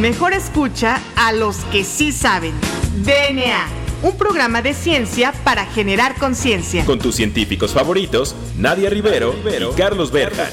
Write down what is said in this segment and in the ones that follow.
Mejor escucha a los que sí saben. DNA, un programa de ciencia para generar conciencia. Con tus científicos favoritos, Nadia Rivero, y Carlos Berja.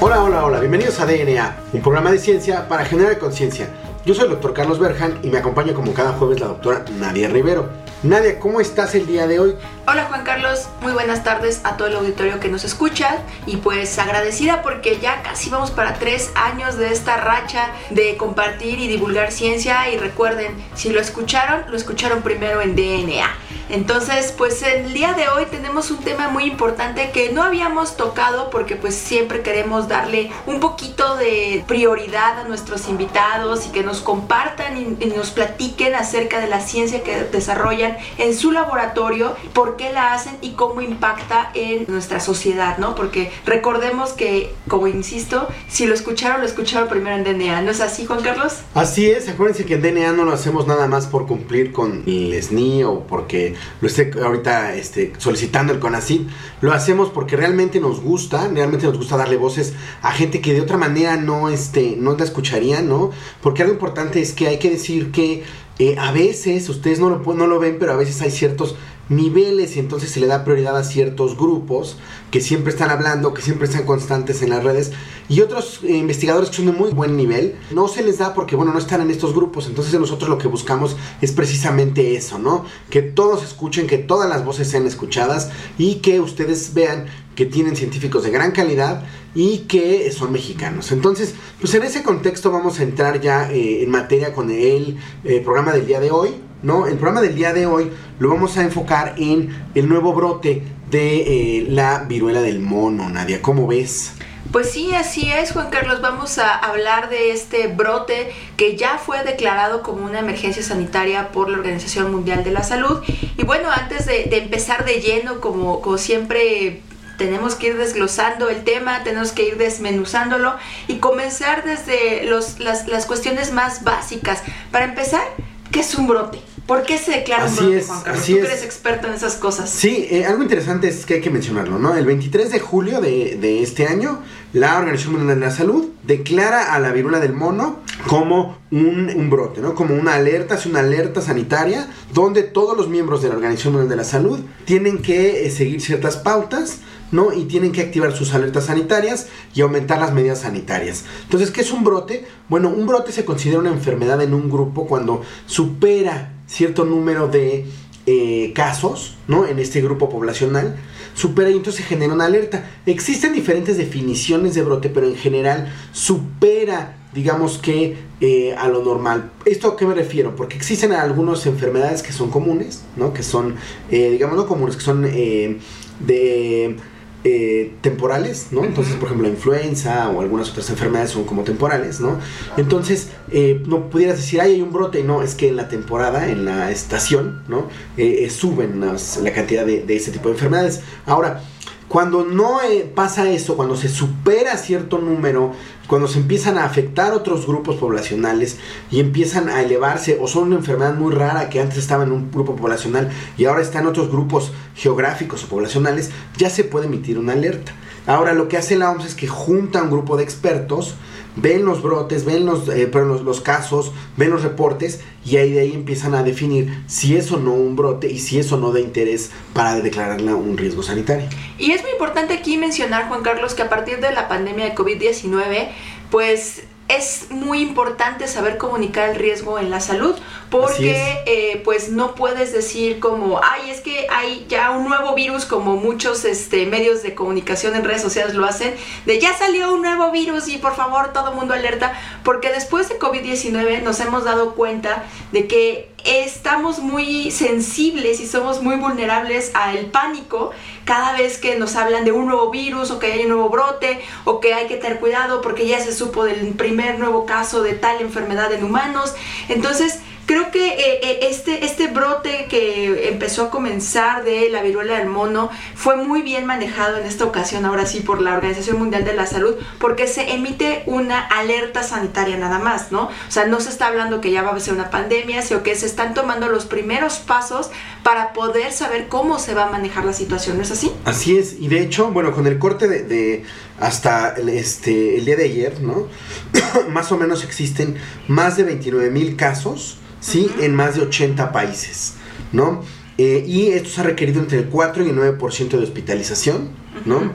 Hola, hola, hola, bienvenidos a DNA, un programa de ciencia para generar conciencia. Yo soy el doctor Carlos Berjan y me acompaña como cada jueves la doctora Nadia Rivero. Nadia, ¿cómo estás el día de hoy? Hola Juan Carlos, muy buenas tardes a todo el auditorio que nos escucha y pues agradecida porque ya casi vamos para tres años de esta racha de compartir y divulgar ciencia y recuerden, si lo escucharon, lo escucharon primero en DNA. Entonces, pues el día de hoy tenemos un tema muy importante que no habíamos tocado porque pues siempre queremos darle un poquito de prioridad a nuestros invitados y que nos compartan y, nos platiquen acerca de la ciencia que desarrollan en su laboratorio, por qué la hacen y cómo impacta en nuestra sociedad, ¿no? Porque recordemos que, como insisto, si lo escucharon, lo escucharon primero en DNA, ¿no es así, Juan Carlos? Así es, acuérdense que en DNA no lo hacemos nada más por cumplir con el SNI o porque lo esté ahorita este, solicitando el CONACYT, lo hacemos porque realmente nos gusta, realmente nos gusta darle voces a gente que de otra manera no, este, no la escucharía, ¿no? Porque algo importante es que hay que decir que eh, a veces, ustedes no lo, no lo ven, pero a veces hay ciertos niveles y entonces se le da prioridad a ciertos grupos que siempre están hablando, que siempre están constantes en las redes y otros eh, investigadores que son de muy buen nivel no se les da porque bueno no están en estos grupos entonces nosotros lo que buscamos es precisamente eso no que todos escuchen que todas las voces sean escuchadas y que ustedes vean que tienen científicos de gran calidad y que son mexicanos. Entonces, pues en ese contexto vamos a entrar ya eh, en materia con el eh, programa del día de hoy. ¿No? El programa del día de hoy lo vamos a enfocar en el nuevo brote de eh, la viruela del mono, Nadia. ¿Cómo ves? Pues sí, así es, Juan Carlos. Vamos a hablar de este brote que ya fue declarado como una emergencia sanitaria por la Organización Mundial de la Salud. Y bueno, antes de, empezar de lleno, como, como siempre tenemos que ir desglosando el tema, tenemos que ir desmenuzándolo y comenzar desde los, las, las cuestiones más básicas. Para empezar, ¿qué es un brote? ¿Por qué se declara un brote, Juan Carlos? Tú eres experto en esas cosas. Sí, eh, algo interesante es que hay que mencionarlo, ¿no? El 23 de julio de, de, este año, la Organización Mundial de la Salud declara a la viruela del mono como un, un, brote, ¿no? Como una alerta, es una alerta sanitaria donde todos los miembros de la Organización Mundial de la Salud tienen que eh, seguir ciertas pautas ¿no? Y tienen que activar sus alertas sanitarias y aumentar las medidas sanitarias. Entonces, ¿qué es un brote? Bueno, un brote se considera una enfermedad en un grupo cuando supera cierto número de eh, casos, ¿no? En este grupo poblacional, supera y entonces se genera una alerta. Existen diferentes definiciones de brote, pero en general supera digamos que eh, a lo normal. ¿Esto a qué me refiero? Porque existen algunas enfermedades que son comunes, ¿no? Que son, eh, digamos, no comunes, que son de eh, temporales, ¿no? Entonces, por ejemplo, la influenza o algunas otras enfermedades son como temporales, ¿no? Entonces, eh, no pudieras decir, ay, hay un brote, no, es que en la temporada, en la estación, ¿no? Eh, suben la cantidad de, de, ese tipo de enfermedades. Ahora, cuando no pasa eso, cuando se supera cierto número cuando se empiezan a afectar otros grupos poblacionales y empiezan a elevarse o son una enfermedad muy rara que antes estaba en un grupo poblacional y ahora está en otros grupos geográficos o poblacionales, ya se puede emitir una alerta. Ahora lo que hace la OMS es que junta un grupo de expertos, ven los brotes, ven los, eh, los, casos, ven los reportes y ahí de ahí empiezan a definir si es o no un brote y si es o no de interés para declararla un riesgo sanitario. Y es muy importante aquí mencionar, Juan Carlos, que a partir de la pandemia de COVID-19, pues es muy importante saber comunicar el riesgo en la salud porque eh, pues no puedes decir como ay es que hay ya un nuevo virus como muchos este, medios de comunicación en redes sociales lo hacen de ya salió un nuevo virus y por favor todo el mundo alerta porque después de COVID-19 nos hemos dado cuenta de que estamos muy sensibles y somos muy vulnerables al pánico cada vez que nos hablan de un nuevo virus o que hay un nuevo brote o que hay que tener cuidado porque ya se supo del primer nuevo caso de tal enfermedad en humanos. Entonces, creo que eh, eh, este, este brote que empezó a comenzar de la viruela del mono fue muy bien manejado en esta ocasión, ahora sí, por la Organización Mundial de la Salud, porque se emite una alerta sanitaria nada más, ¿no? O sea, no se está hablando que ya va a ser una pandemia, sino que se están tomando los primeros pasos para poder saber cómo se va a manejar la situación, ¿no es así? Así es, y de hecho, bueno, con el corte de, de hasta el, este, el día de ayer, ¿no? más o menos existen más de 29 mil casos ¿sí? En más de 80 países, ¿no? Eh, y esto se ha requerido entre el 4 y el 9% de hospitalización, ¿no?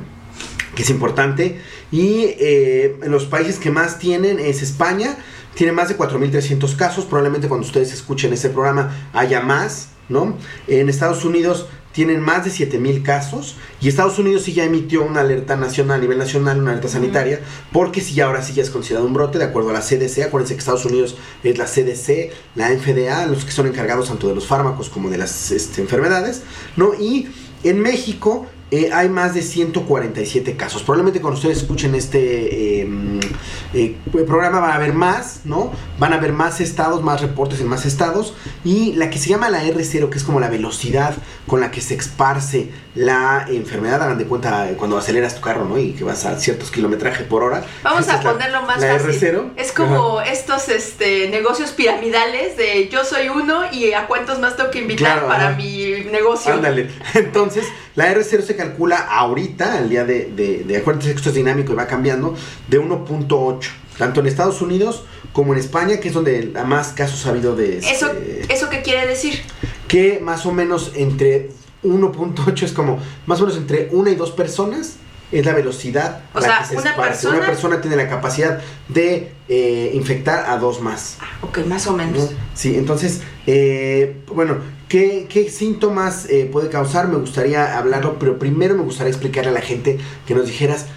Que es importante. Y eh, los países que más tienen es España, tiene más de 4.300 casos, probablemente cuando ustedes escuchen este programa haya más, ¿no? En Estados Unidos tienen más de 7000 casos y Estados Unidos sí ya emitió una alerta nacional a nivel nacional, una alerta sanitaria, porque si ya ahora sí ya es considerado un brote de acuerdo a la CDC, acuérdense que Estados Unidos es la CDC, la FDA, los que son encargados tanto de los fármacos como de las este, enfermedades, ¿no? Y en México eh, hay más de 147 casos. Probablemente cuando ustedes escuchen este em, eh, programa van a haber más, ¿no? Van a haber más estados, más reportes en más estados. Y la que se llama la R0, que es como la velocidad con la que se esparce la enfermedad, hagan de cuenta cuando aceleras tu carro, ¿no? Y que vas a ciertos kilometrajes por hora. Vamos a ponerlo más la fácil. R0. Es como estos este, negocios piramidales de yo soy uno y a cuántos más tengo que invitar Claro, para mi negocio. Ándale. Entonces, la R0 se calcula ahorita, al día de, de, de acuérdense que esto es dinámico y va cambiando, de 1.8. Tanto en Estados Unidos como en España, que es donde más casos ha habido de... este, ¿Eso, ¿Eso qué quiere decir? que más o menos entre 1.8 es como, más o menos entre una y dos personas es la velocidad. O sea, que se una persona- Una persona tiene la capacidad de eh, infectar a dos más. Ok, más o ¿no? menos. Sí, entonces, eh, bueno, ¿qué, síntomas eh, puede causar? Me gustaría hablarlo, pero primero me gustaría explicarle a la gente que nos dijeras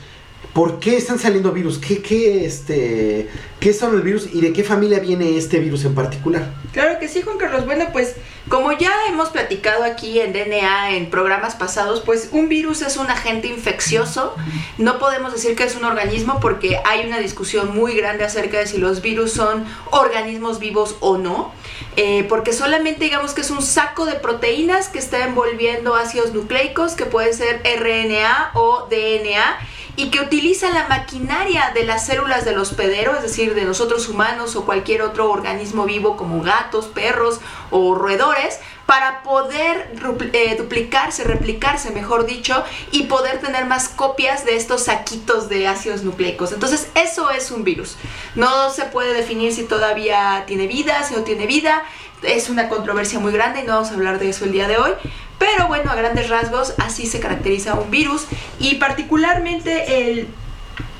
por qué están saliendo virus, qué, qué, este, qué son los virus y de qué familia viene este virus en particular. Claro que sí, Juan Carlos. Bueno, pues como ya hemos platicado aquí en DNA en programas pasados, pues un virus es un agente infeccioso. No podemos decir que es un organismo porque hay una discusión muy grande acerca de si los virus son organismos vivos o no. Eh, porque solamente digamos que es un saco de proteínas que está envolviendo ácidos nucleicos, que puede ser RNA o DNA y que utiliza la maquinaria de las células del hospedero, es decir, de nosotros humanos o cualquier otro organismo vivo como gatos, perros o roedores, para poder eh, duplicarse, replicarse, mejor dicho, y poder tener más copias de estos saquitos de ácidos nucleicos. Entonces, eso es un virus. No se puede definir si todavía tiene vida, si no tiene vida. Es una controversia muy grande y no vamos a hablar de eso el día de hoy. Pero bueno, a grandes rasgos, así se caracteriza un virus y particularmente el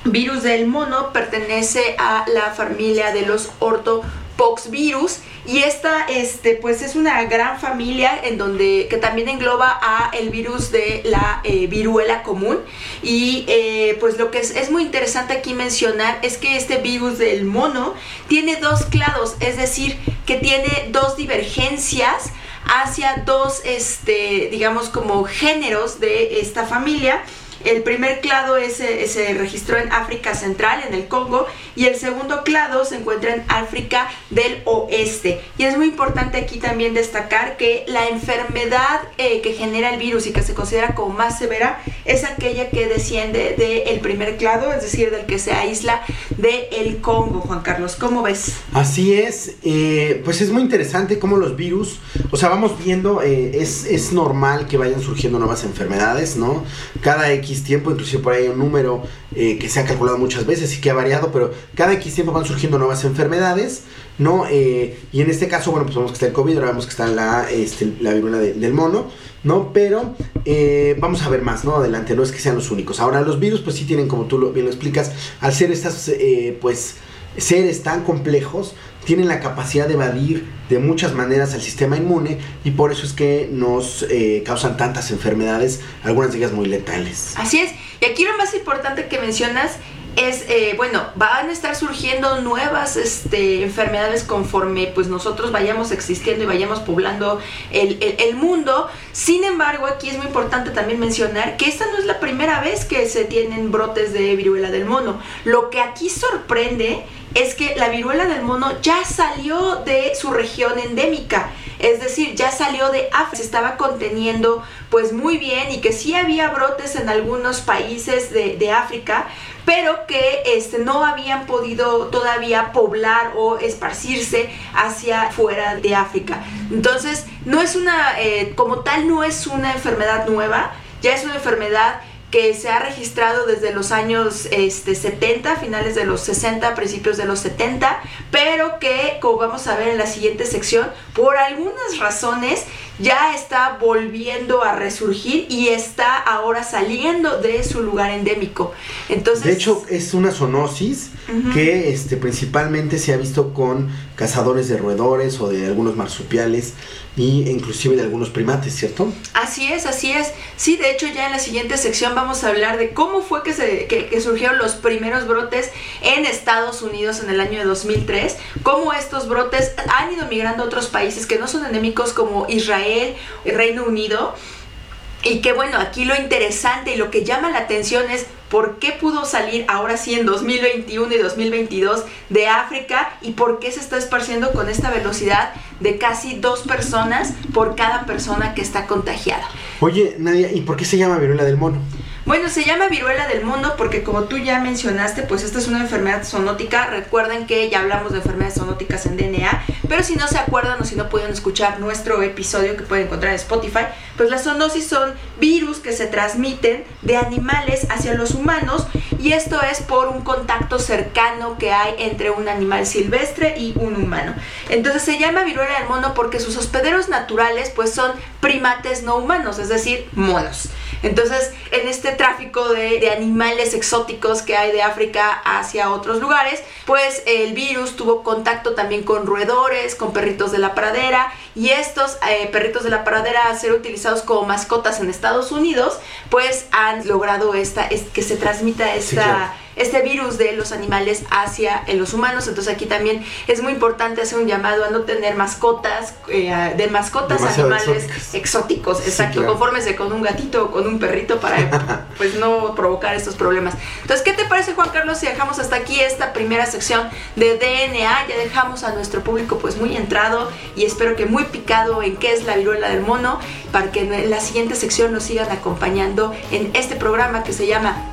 virus del mono pertenece a la familia de los ortopoxvirus y esta este pues es una gran familia en donde que también engloba a el virus de la eh, viruela común y eh, pues lo que es, es muy interesante aquí mencionar es que este virus del mono tiene dos clados es decir que tiene dos divergencias hacia dos, este, digamos, como géneros de esta familia. El primer clado es, eh, se registró en África Central, en el Congo, y el segundo clado se encuentra en África del Oeste. Y es muy importante aquí también destacar que la enfermedad eh, que genera el virus y que se considera como más severa es aquella que desciende del primer clado, es decir, del que se aísla del Congo, Juan Carlos. ¿Cómo ves? Así es, eh, pues es muy interesante cómo los virus, o sea, vamos viendo, es, es normal que vayan surgiendo nuevas enfermedades, ¿no? Cada X tiempo, inclusive por ahí un número eh, que se ha calculado muchas veces y que ha variado, pero cada X tiempo van surgiendo nuevas enfermedades, ¿no? Eh, y en este caso, bueno, pues vemos que está el COVID, ahora vemos que está la, este, la viruela de- del mono, ¿no? Pero eh, vamos a ver más, ¿no? Adelante, no es que sean los únicos. Ahora, los virus, pues sí tienen, como tú bien lo explicas, al ser estas, pues seres tan complejos tienen la capacidad de evadir de muchas maneras al sistema inmune y por eso es que nos eh, causan tantas enfermedades, algunas de ellas muy letales. Así es. Y aquí lo más importante que mencionas es, eh, bueno, van a estar surgiendo nuevas este, enfermedades conforme pues nosotros vayamos existiendo y vayamos poblando el, el, el, mundo. Sin embargo, aquí es muy importante también mencionar que esta no es la primera vez que se tienen brotes de viruela del mono. Lo que aquí sorprende es que la viruela del mono ya salió de su región endémica, es decir, ya salió de África, se estaba conteniendo pues muy bien y que sí había brotes en algunos países de, África, pero que este, no habían podido todavía poblar o esparcirse hacia fuera de África. Entonces, no es una, eh, como tal, no es una enfermedad nueva, ya es una enfermedad que se ha registrado desde los años este, 70, finales de los 60, principios de los 70, pero que, como vamos a ver en la siguiente sección, por algunas razones ya está volviendo a resurgir y está ahora saliendo de su lugar endémico. Entonces, de hecho, es una zoonosis uh -huh. que este, principalmente se ha visto con cazadores de roedores o de algunos marsupiales y inclusive de algunos primates, ¿cierto? Así es, así es. Sí, de hecho ya en la siguiente sección vamos a hablar de cómo fue que, se, que, surgieron los primeros brotes en Estados Unidos en el año de 2003, cómo estos brotes han ido migrando a otros países que no son endémicos como Israel, Reino Unido, y que bueno, aquí lo interesante y lo que llama la atención es por qué pudo salir ahora sí en 2021 y 2022 de África y por qué se está esparciendo con esta velocidad de casi dos personas por cada persona que está contagiada. Oye, Nadia, ¿y por qué se llama viruela del mono? Bueno, se llama viruela del mono porque como tú ya mencionaste, pues esta es una enfermedad zoonótica. Recuerden que ya hablamos de enfermedades zoonóticas en DNA, pero si no se acuerdan o si no pueden escuchar nuestro episodio que pueden encontrar en Spotify, pues las zoonosis son virus que se transmiten de animales hacia los humanos y esto es por un contacto cercano que hay entre un animal silvestre y un humano. Entonces se llama viruela del mono porque sus hospederos naturales pues son primates no humanos, es decir, monos. Entonces, en este tráfico de, de, animales exóticos que hay de África hacia otros lugares, pues el virus tuvo contacto también con roedores, con perritos de la pradera, y estos eh, perritos de la pradera, al ser utilizados como mascotas en Estados Unidos, pues han logrado esta, es, que se transmita esta... Sí, claro este virus de los animales hacia los humanos. Entonces aquí también es muy importante hacer un llamado a no tener mascotas, eh, de mascotas Demasiado animales exóticos. Sí, Exacto, claro. confórmese con un gatito o con un perrito para pues no provocar estos problemas. Entonces, ¿qué te parece Juan Carlos si dejamos hasta aquí esta primera sección de DNA? Ya dejamos a nuestro público pues muy entrado y espero que muy picado en qué es la viruela del mono para que en la siguiente sección nos sigan acompañando en este programa que se llama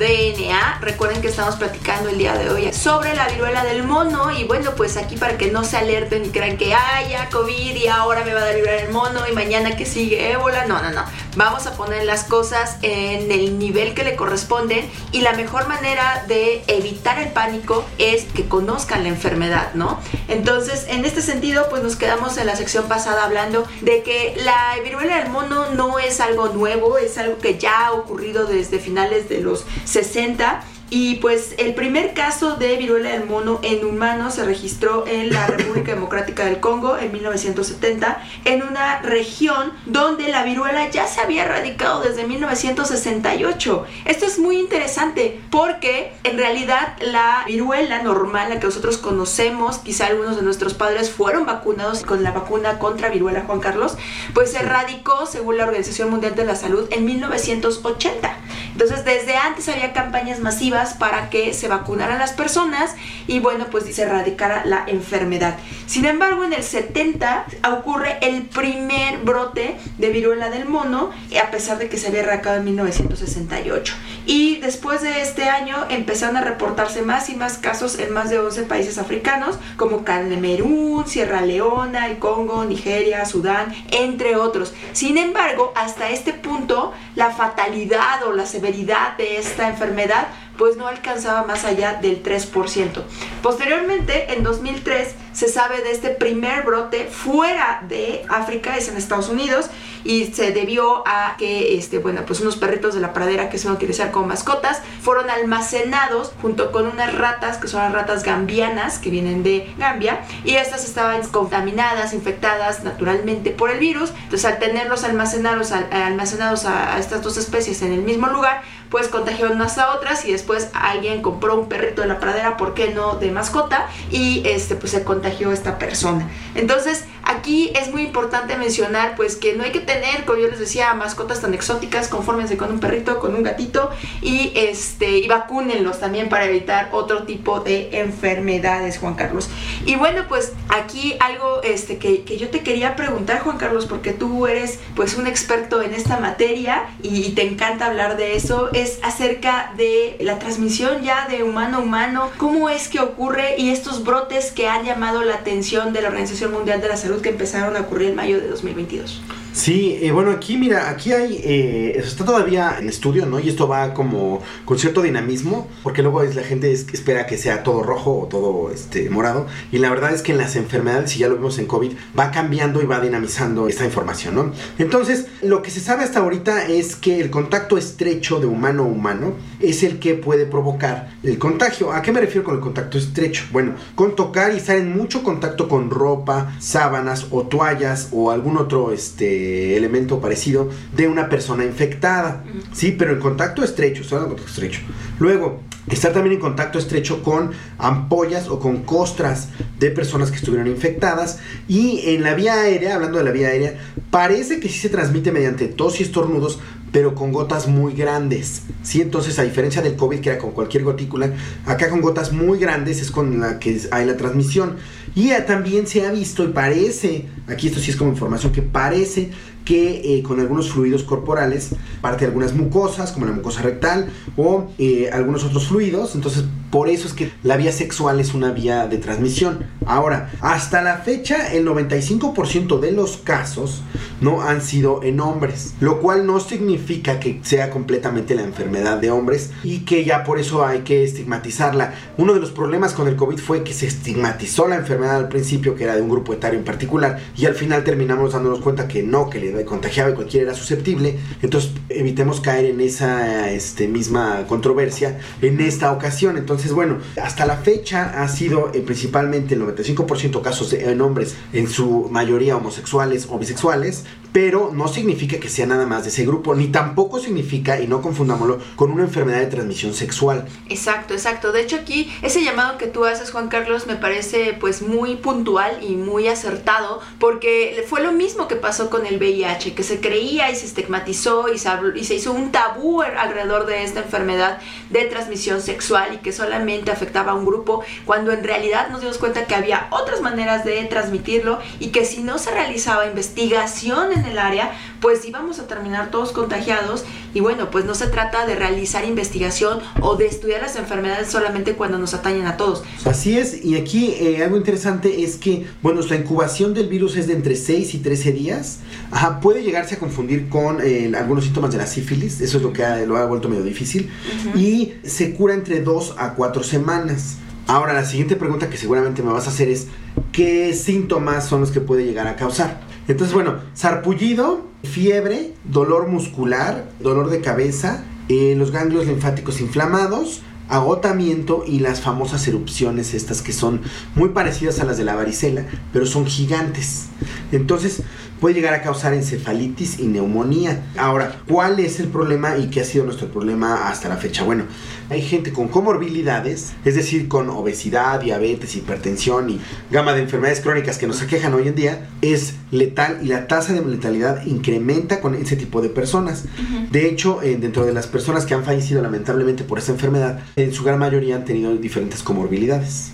DNA. Recuerden que estamos platicando el día de hoy sobre la viruela del mono. Y bueno, pues aquí para que no se alerten y crean que haya COVID y ahora me va a dar viruela del mono y mañana que sigue ébola. No, no, no. Vamos a poner las cosas en el nivel que le corresponden. Y la mejor manera de evitar el pánico es que conozcan la enfermedad, ¿no? Entonces, en este sentido, pues nos quedamos en la sección pasada hablando de que la viruela del mono no es algo nuevo, es algo que ya ha ocurrido desde finales de los 60 y pues el primer caso de viruela del mono en humanos se registró en la República Democrática del Congo en 1970, en una región donde la viruela ya se había erradicado desde 1968. Esto es muy interesante porque en realidad la viruela normal, la que nosotros conocemos, quizá algunos de nuestros padres fueron vacunados con la vacuna contra viruela Juan Carlos, pues se erradicó según la Organización Mundial de la Salud en 1980. Entonces desde antes había campañas masivas para que se vacunaran las personas y bueno, pues se erradicara la enfermedad. Sin embargo, en el 70 ocurre el primer brote de viruela del mono, a pesar de que se había erradicado en 1968. Y después de este año empezaron a reportarse más y más casos en más de 11 países africanos, como Camerún, Sierra Leona, el Congo, Nigeria, Sudán, entre otros. Sin embargo, hasta este punto, la fatalidad o la severidad de esta enfermedad pues no alcanzaba más allá del 3%. Posteriormente, en 2003, se sabe de este primer brote fuera de África, es en Estados Unidos, y se debió a que, este, bueno, pues unos perritos de la pradera que a utilizar como mascotas fueron almacenados junto con unas ratas, que son las ratas gambianas, que vienen de Gambia, y estas estaban contaminadas, infectadas naturalmente por el virus. Entonces, al tenerlos almacenados, almacenados a estas dos especies en el mismo lugar, pues contagiaron unas a otras y después alguien compró un perrito de la pradera, ¿por qué no? De mascota y este pues se contagió esta persona. Entonces, aquí es muy importante mencionar pues que no hay que tener, como yo les decía, mascotas tan exóticas, confórmense con un perrito, con un gatito y este y vacúnenlos también para evitar otro tipo de enfermedades, Juan Carlos. Y bueno, pues aquí algo este que, que yo te quería preguntar, Juan Carlos, porque tú eres pues un experto en esta materia y te encanta hablar de eso es acerca de la transmisión ya de humano a humano, cómo es que ocurre y estos brotes que han llamado la atención de la Organización Mundial de la Salud que empezaron a ocurrir en mayo de 2022. Sí, eh, bueno, aquí mira, aquí hay, eh, está todavía en estudio, ¿no? Y esto va como con cierto dinamismo, porque luego es, la gente espera que sea todo rojo o todo este, morado, y la verdad es que en las enfermedades, y ya lo vimos en COVID, va cambiando y va dinamizando esta información, ¿no? Entonces, lo que se sabe hasta ahorita es que el contacto estrecho de humano a humano es el que puede provocar el contagio. ¿A qué me refiero con el contacto estrecho? Bueno, con tocar y estar en mucho contacto con ropa, sábanas o toallas o algún otro, este, elemento parecido de una persona infectada. Sí, pero en contacto estrecho, en contacto estrecho. Luego, estar también en contacto estrecho con ampollas o con costras de personas que estuvieron infectadas. Y en la vía aérea, hablando de la vía aérea, parece que sí se transmite mediante tos y estornudos, pero con gotas muy grandes. ¿sí? Entonces, a diferencia del COVID, que era con cualquier gotícula, acá con gotas muy grandes es con la que hay la transmisión. Y también se ha visto y parece, aquí esto sí es como información, que parece que eh, con algunos fluidos corporales, parte de algunas mucosas, como la mucosa rectal, o eh, algunos otros fluidos, entonces por eso es que la vía sexual es una vía de transmisión. Ahora, hasta la fecha, el 95% de los casos no han sido en hombres, lo cual no significa que sea completamente la enfermedad de hombres y que ya por eso hay que estigmatizarla. Uno de los problemas con el COVID fue que se estigmatizó la enfermedad al principio, que era de un grupo etario en particular, y al final terminamos dándonos cuenta que no, que le contagiaba y cualquiera era susceptible. Entonces, evitemos caer en esa este, misma controversia en esta ocasión. Entonces, bueno, hasta la fecha ha sido eh, principalmente el 95% casos en hombres, en su mayoría homosexuales o bisexuales, pero no significa que sea nada más de ese grupo, ni tampoco significa, y no confundámoslo, con una enfermedad de transmisión sexual. Exacto, exacto. De hecho aquí ese llamado que tú haces, Juan Carlos, me parece pues muy puntual y muy acertado, porque fue lo mismo que pasó con el VIH, que se creía y se estigmatizó y se, y se hizo un tabú alrededor de esta enfermedad de transmisión sexual y que solamente afectaba a un grupo, cuando en realidad nos dimos cuenta que había otras maneras de transmitirlo y que si no se realizaba investigación en el área, pues íbamos a terminar todos contagiados y bueno, pues no se trata de realizar investigación o de estudiar las enfermedades solamente cuando nos atañen a todos. Así es, y aquí eh, algo interesante es que, bueno, la incubación del virus es de entre 6 y 13 días. Ajá, puede llegarse a confundir con eh, algunos síntomas de la sífilis, eso es lo que lo ha vuelto medio difícil, y se cura entre 2 a 4 semanas. Ahora, la siguiente pregunta que seguramente me vas a hacer es, ¿qué síntomas son los que puede llegar a causar? Entonces, bueno, sarpullido, fiebre, dolor muscular, dolor de cabeza, eh, los ganglios linfáticos inflamados, agotamiento y las famosas erupciones estas que son muy parecidas a las de la varicela, pero son gigantes. Entonces, puede llegar a causar encefalitis y neumonía. Ahora, ¿cuál es el problema y qué ha sido nuestro problema hasta la fecha? Bueno, hay gente con comorbilidades, es decir, con obesidad, diabetes, hipertensión y gama de enfermedades crónicas que nos aquejan hoy en día, es letal y la tasa de letalidad incrementa con ese tipo de personas. De hecho, eh, dentro de las personas que han fallecido lamentablemente por esta enfermedad, en su gran mayoría han tenido diferentes comorbilidades.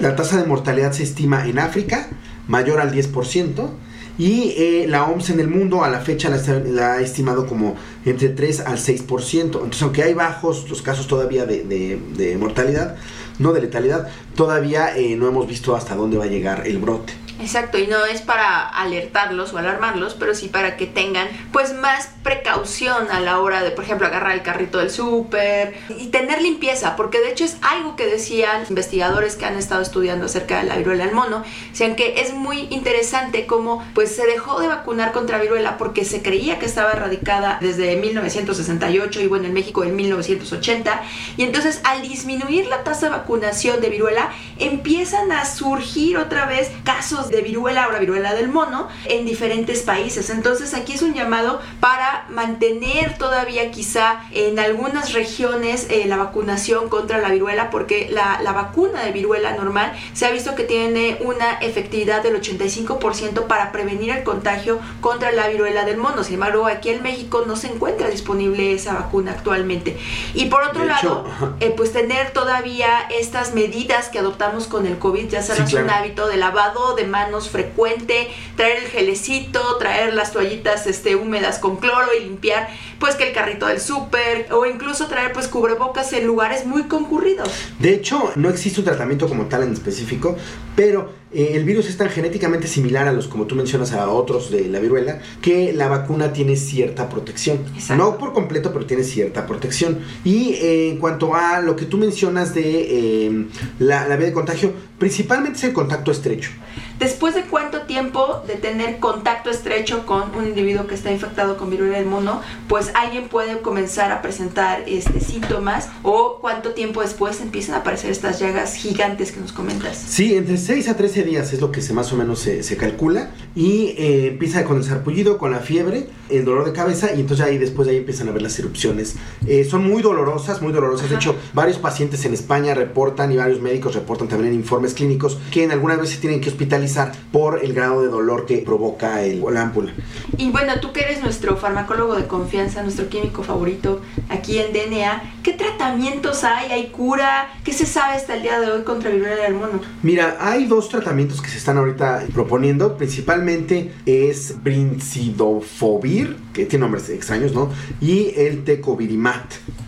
La tasa de mortalidad se estima en África mayor al 10%, y eh, la OMS en el mundo a la fecha la, ha estimado como entre 3 al 6%. Entonces, aunque hay bajos los casos todavía de, mortalidad, no de letalidad, todavía eh, no hemos visto hasta dónde va a llegar el brote. Exacto, y no es para alertarlos o alarmarlos, pero sí para que tengan pues más precaución a la hora de, por ejemplo, agarrar el carrito del súper y tener limpieza, porque de hecho es algo que decían investigadores que han estado estudiando acerca de la viruela del mono, decían que es muy interesante cómo pues se dejó de vacunar contra viruela porque se creía que estaba erradicada desde 1968 y bueno, en México en 1980, y entonces al disminuir la tasa de vacunación de viruela empiezan a surgir otra vez casos de viruela, ahora viruela del mono, en diferentes países. Entonces aquí es un llamado para mantener todavía quizá en algunas regiones eh, la vacunación contra la viruela, porque la, la vacuna de viruela normal se ha visto que tiene una efectividad del 85% para prevenir el contagio contra la viruela del mono. Sin embargo, aquí en México no se encuentra disponible esa vacuna actualmente. Y por otro lado, eh, pues tener todavía estas medidas que adoptamos con el COVID, ya será un hábito de lavado de manos frecuente, traer el gelecito, traer las toallitas este, húmedas con cloro y limpiar pues que el carrito del súper o incluso traer pues cubrebocas en lugares muy concurridos. De hecho, no existe un tratamiento como tal en específico, pero eh, el virus es tan genéticamente similar a los, como tú mencionas, a otros de la viruela, que la vacuna tiene cierta protección. No por completo, pero tiene cierta protección. Y eh, en cuanto a lo que tú mencionas de eh, la, la vía de contagio, principalmente es el contacto estrecho. Después de cuánto tiempo de tener contacto estrecho con un individuo que está infectado con viruela del mono, pues alguien puede comenzar a presentar este, síntomas o cuánto tiempo después empiezan a aparecer estas llagas gigantes que nos comentas. Sí, entre 6 a 13 días es lo que se más o menos se, se calcula y eh, empieza con el sarpullido, con la fiebre, el dolor de cabeza y entonces ahí después de ahí empiezan a ver las erupciones. Eh, son muy dolorosas, muy dolorosas. De hecho, varios pacientes en España reportan y varios médicos reportan también en informes clínicos que en algunas veces tienen que hospitalizar por el grado de dolor que provoca el, la ámpula. Y bueno, tú que eres nuestro farmacólogo de confianza, nuestro químico favorito aquí en DNA, ¿qué tratamientos hay? ¿Hay cura? ¿Qué se sabe hasta el día de hoy contra viruela del mono? Mira, hay dos tratamientos que se están ahorita proponiendo. Principalmente es brincidofovir, que tiene nombres extraños, ¿no? Y el tecovirimat,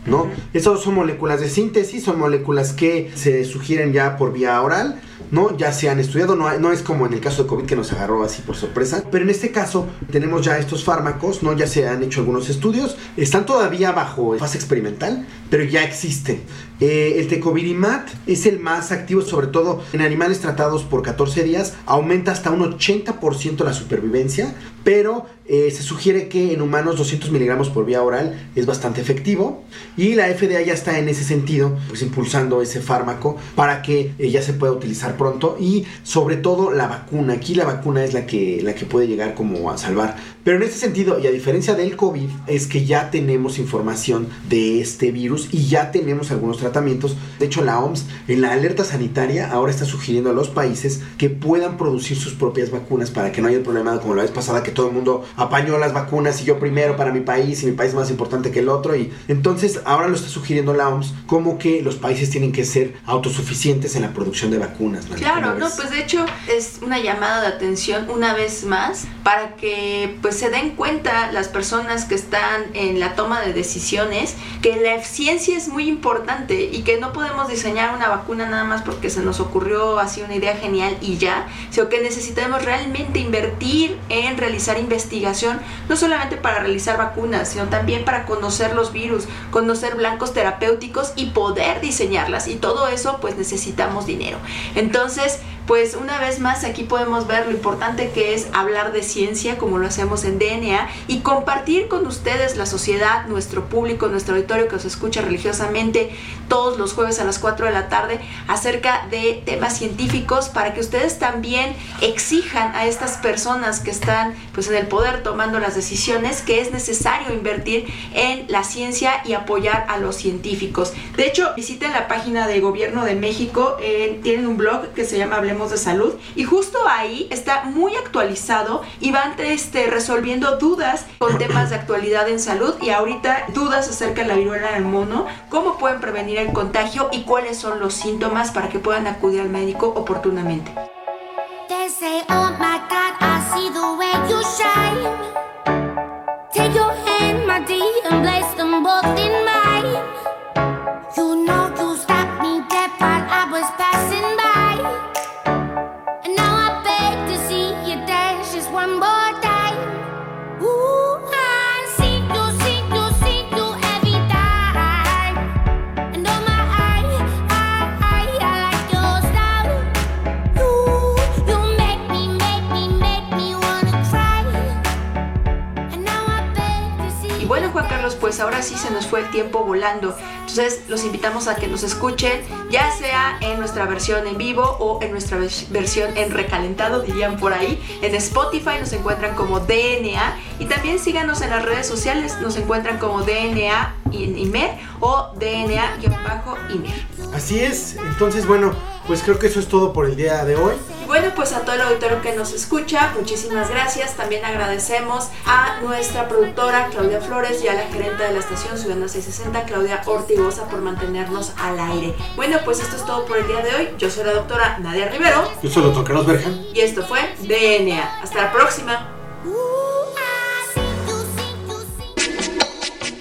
¿no? Esas son moléculas de síntesis, son moléculas que se sugieren ya por vía oral ¿no? Ya se han estudiado, no, no es como en el caso de COVID que nos agarró así por sorpresa, pero en este caso tenemos ya estos fármacos, ¿no? Ya se han hecho algunos estudios, están todavía bajo fase experimental, pero ya existen. Eh, el tecovirimat es el más activo, sobre todo en animales tratados por 14 días, aumenta hasta un 80% la supervivencia, pero eh, se sugiere que en humanos 200 miligramos por vía oral es bastante efectivo y la FDA ya está en ese sentido, pues impulsando ese fármaco para que eh, ya se pueda utilizar pronto y sobre todo la vacuna. Aquí la vacuna es la que, la que puede llegar como a salvar. Pero en este sentido, y a diferencia del COVID, es que ya tenemos información de este virus y ya tenemos algunos tratamientos. De hecho, la OMS en la alerta sanitaria ahora está sugiriendo a los países que puedan producir sus propias vacunas para que no haya el problema como la vez pasada que todo el mundo apañó las vacunas y yo primero para mi país y mi país es más importante que el otro. Y entonces ahora lo está sugiriendo la OMS como que los países tienen que ser autosuficientes en la producción de vacunas. Claro, no, pues de hecho es una llamada de atención una vez más para que pues se den cuenta las personas que están en la toma de decisiones que la ciencia es muy importante y que no podemos diseñar una vacuna nada más porque se nos ocurrió así una idea genial y ya, sino que necesitamos realmente invertir en realizar investigación, no solamente para realizar vacunas, sino también para conocer los virus, conocer blancos terapéuticos y poder diseñarlas. Y todo eso pues necesitamos dinero. Entonces, pues una vez más aquí podemos ver lo importante que es hablar de ciencia como lo hacemos en DNA y compartir con ustedes la sociedad, nuestro público, nuestro auditorio que os escucha religiosamente todos los jueves a las 4 de la tarde acerca de temas científicos para que ustedes también exijan a estas personas que están pues en el poder tomando las decisiones que es necesario invertir en la ciencia y apoyar a los científicos. De hecho, visiten la página de Gobierno de México, eh, tienen un blog que se llama Hablemos de salud. Y justo ahí está muy actualizado y van este, resolviendo dudas con temas de actualidad en salud. Y ahorita dudas acerca de la viruela del mono, cómo pueden prevenir el contagio y cuáles son los síntomas para que puedan acudir al médico oportunamente. Volando. Entonces los invitamos a que nos escuchen, ya sea en nuestra versión en vivo o en nuestra versión en recalentado, dirían por ahí. En Spotify nos encuentran como DNA y también síganos en las redes sociales, nos encuentran como DNA IMER o DNA-IMER. Así es, entonces bueno, pues creo que eso es todo por el día de hoy. Bueno, pues a todo el auditorio que nos escucha, muchísimas gracias. También agradecemos a nuestra productora Claudia Flores y a la gerente de la estación Ciudadana 660, Claudia Ortigosa, por mantenernos al aire. Bueno, pues esto es todo por el día de hoy. Yo soy la doctora Nadia Rivero. Yo soy el doctor Carlos Berjan. Y esto fue DNA. Hasta la próxima.